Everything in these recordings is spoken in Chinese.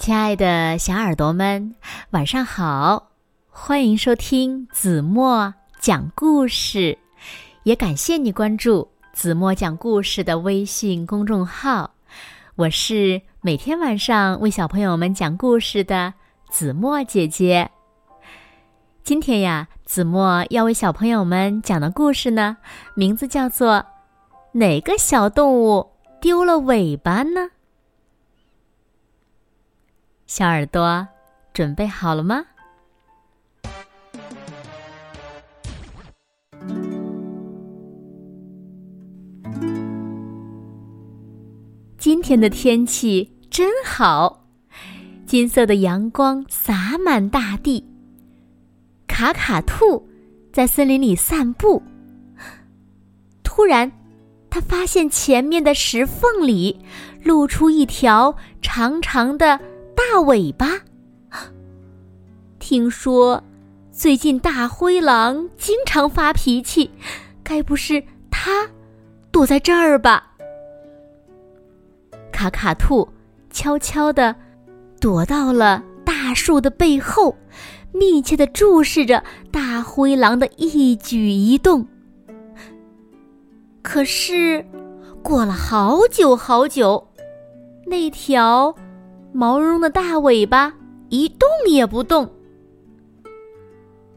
亲爱的小耳朵们，晚上好！欢迎收听子墨讲故事，也感谢你关注子墨讲故事的微信公众号。我是每天晚上为小朋友们讲故事的子墨姐姐。今天呀，子墨要为小朋友们讲的故事呢，名字叫做《哪个小动物丢了尾巴呢》。小耳朵，准备好了吗？今天的天气真好，金色的阳光洒满大地。卡卡兔在森林里散步，突然，他发现前面的石缝里露出一条长长的。大尾巴。听说最近大灰狼经常发脾气，该不是它躲在这儿吧？卡卡兔悄悄的躲到了大树的背后，密切的注视着大灰狼的一举一动。可是，过了好久好久，那条。毛茸茸的大尾巴一动也不动。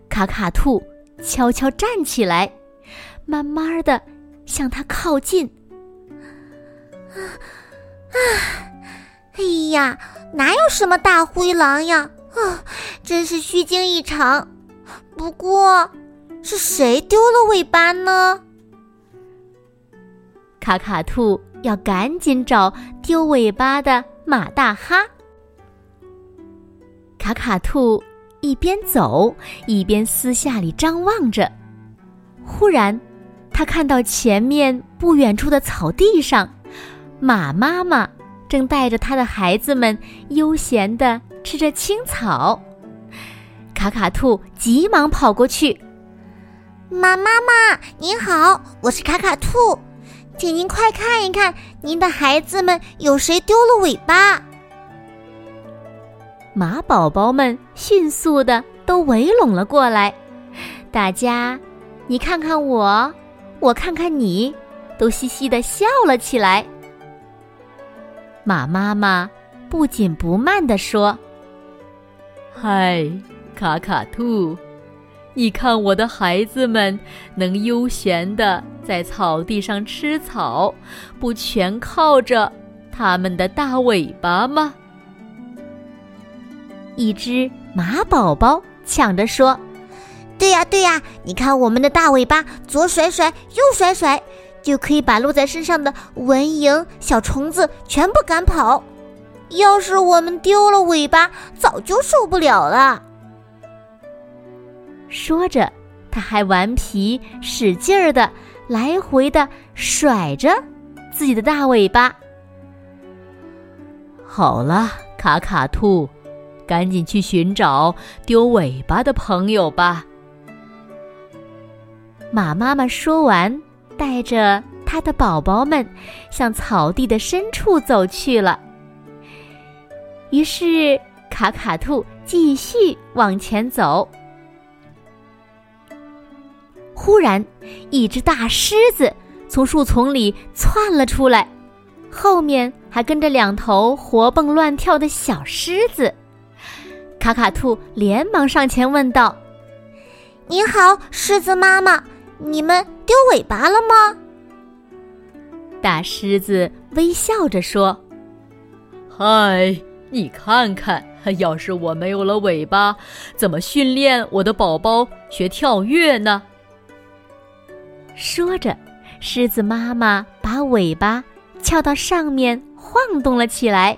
卡卡兔悄悄站起来，慢慢的向它靠近。啊啊！哎呀，哪有什么大灰狼呀？啊，真是虚惊一场。不过，是谁丢了尾巴呢？卡卡兔要赶紧找丢尾巴的。马大哈，卡卡兔一边走一边私下里张望着。忽然，他看到前面不远处的草地上，马妈妈正带着他的孩子们悠闲地吃着青草。卡卡兔急忙跑过去：“马妈妈，您好，我是卡卡兔。”请您快看一看，您的孩子们有谁丢了尾巴？马宝宝们迅速的都围拢了过来，大家，你看看我，我看看你，都嘻嘻的笑了起来。马妈妈不紧不慢的说：“嗨，卡卡兔。”你看，我的孩子们能悠闲的在草地上吃草，不全靠着他们的大尾巴吗？一只马宝宝抢着说：“对呀，对呀！你看，我们的大尾巴左甩甩，右甩甩，就可以把落在身上的蚊蝇、小虫子全部赶跑。要是我们丢了尾巴，早就受不了了。”说着，他还顽皮使劲儿的来回的甩着自己的大尾巴。好了，卡卡兔，赶紧去寻找丢尾巴的朋友吧。马妈妈说完，带着它的宝宝们向草地的深处走去了。于是，卡卡兔继续往前走。忽然，一只大狮子从树丛里窜了出来，后面还跟着两头活蹦乱跳的小狮子。卡卡兔连忙上前问道：“你好，狮子妈妈，你们丢尾巴了吗？”大狮子微笑着说：“嗨，你看看，要是我没有了尾巴，怎么训练我的宝宝学跳跃呢？”说着，狮子妈妈把尾巴翘到上面晃动了起来。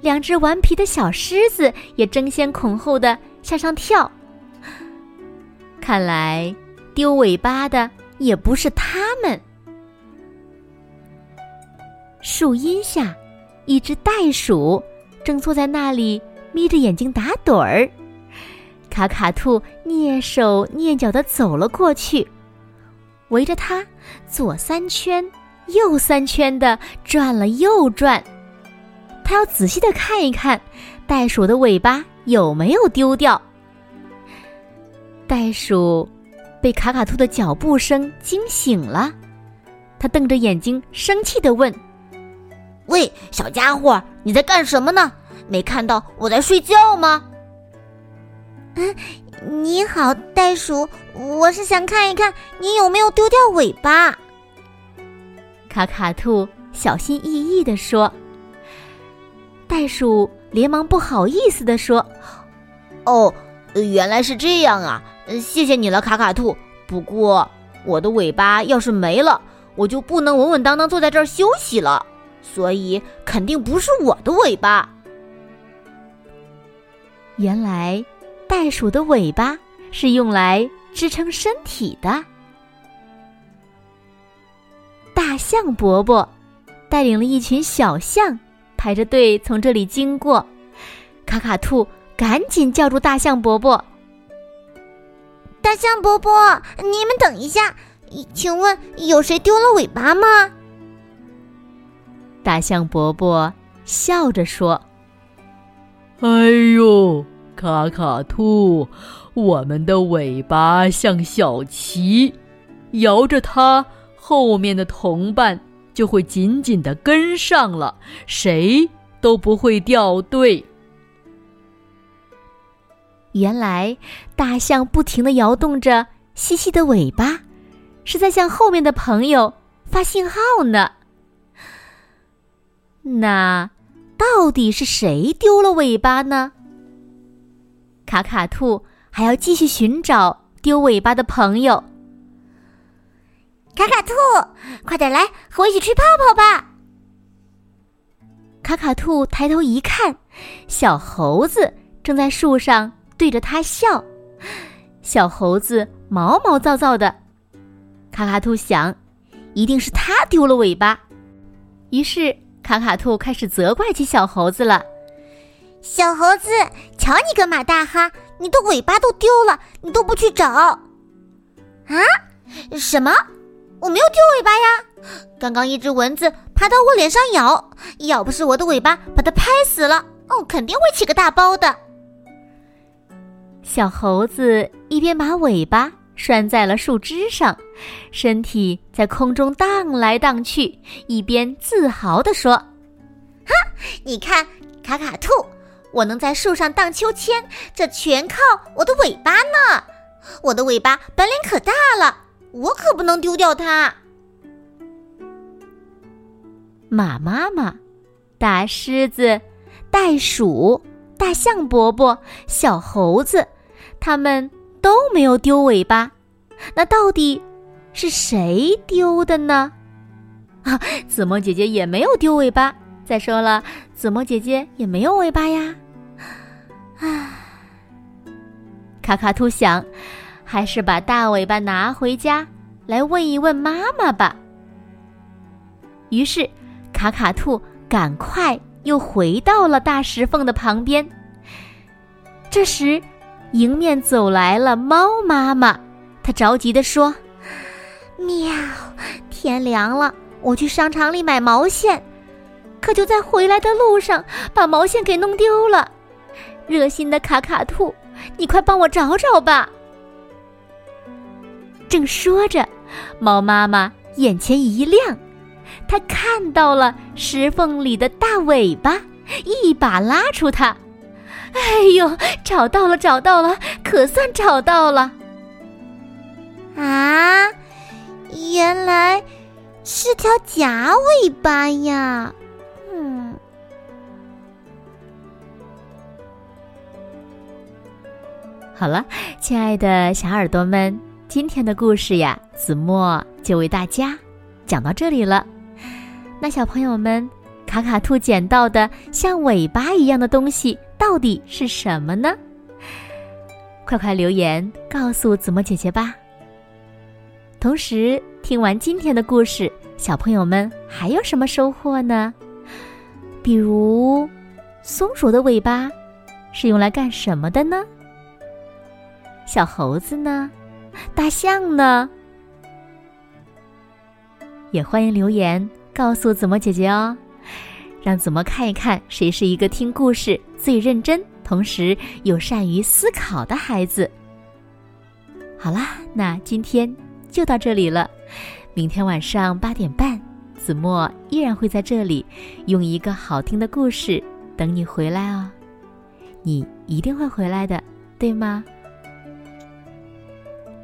两只顽皮的小狮子也争先恐后的向上跳。看来丢尾巴的也不是他们。树荫下，一只袋鼠正坐在那里眯着眼睛打盹儿。卡卡兔蹑手蹑脚的走了过去。围着它左三圈，右三圈的转了又转，他要仔细的看一看袋鼠的尾巴有没有丢掉。袋鼠被卡卡兔的脚步声惊醒了，他瞪着眼睛，生气的问：“喂，小家伙，你在干什么呢？没看到我在睡觉吗？”“嗯，你好，袋鼠，我是想看一看你有没有丢掉尾巴。”卡卡兔小心翼翼的说。袋鼠连忙不好意思的说：“哦，原来是这样啊，谢谢你了，卡卡兔。不过我的尾巴要是没了，我就不能稳稳当当坐在这儿休息了，所以肯定不是我的尾巴。”原来，袋鼠的尾巴是用来支撑身体的。大象伯伯带领了一群小象。排着队从这里经过，卡卡兔赶紧叫住大象伯伯：“大象伯伯，你们等一下，请问有谁丢了尾巴吗？”大象伯伯笑着说：“哎呦，卡卡兔，我们的尾巴像小旗，摇着它，后面的同伴。”就会紧紧的跟上了，谁都不会掉队。原来大象不停的摇动着细细的尾巴，是在向后面的朋友发信号呢。那到底是谁丢了尾巴呢？卡卡兔还要继续寻找丢尾巴的朋友。卡卡兔，快点来和我一起吹泡泡吧！卡卡兔抬头一看，小猴子正在树上对着它笑。小猴子毛毛躁躁的，卡卡兔想，一定是它丢了尾巴。于是卡卡兔开始责怪起小猴子了：“小猴子，瞧你个马大哈，你的尾巴都丢了，你都不去找啊？什么？”我没有丢尾巴呀！刚刚一只蚊子爬到我脸上咬，要不是我的尾巴把它拍死了，哦，肯定会起个大包的。小猴子一边把尾巴拴在了树枝上，身体在空中荡来荡去，一边自豪地说：“哈，你看，卡卡兔，我能在树上荡秋千，这全靠我的尾巴呢！我的尾巴本领可大了。”我可不能丢掉它。马妈妈、大狮子、袋鼠、大象伯伯、小猴子，他们都没有丢尾巴。那到底是谁丢的呢？啊，子墨姐姐也没有丢尾巴。再说了，子墨姐姐也没有尾巴呀。啊，卡卡兔想。还是把大尾巴拿回家，来问一问妈妈吧。于是，卡卡兔赶快又回到了大石缝的旁边。这时，迎面走来了猫妈妈，她着急地说：“喵，天凉了，我去商场里买毛线，可就在回来的路上把毛线给弄丢了。热心的卡卡兔，你快帮我找找吧。”正说着，猫妈妈眼前一亮，她看到了石缝里的大尾巴，一把拉出它。哎呦，找到了，找到了，可算找到了！啊，原来是条假尾巴呀！好了，亲爱的小耳朵们。今天的故事呀，子墨就为大家讲到这里了。那小朋友们，卡卡兔捡到的像尾巴一样的东西到底是什么呢？快快留言告诉子墨姐姐吧。同时，听完今天的故事，小朋友们还有什么收获呢？比如，松鼠的尾巴是用来干什么的呢？小猴子呢？大象呢？也欢迎留言告诉子墨姐姐哦。让子墨看一看谁是一个听故事最认真，同时又善于思考的孩子。好啦，那今天就到这里了。明天晚上八点半，子墨依然会在这里，用一个好听的故事等你回来哦。你一定会回来的，对吗？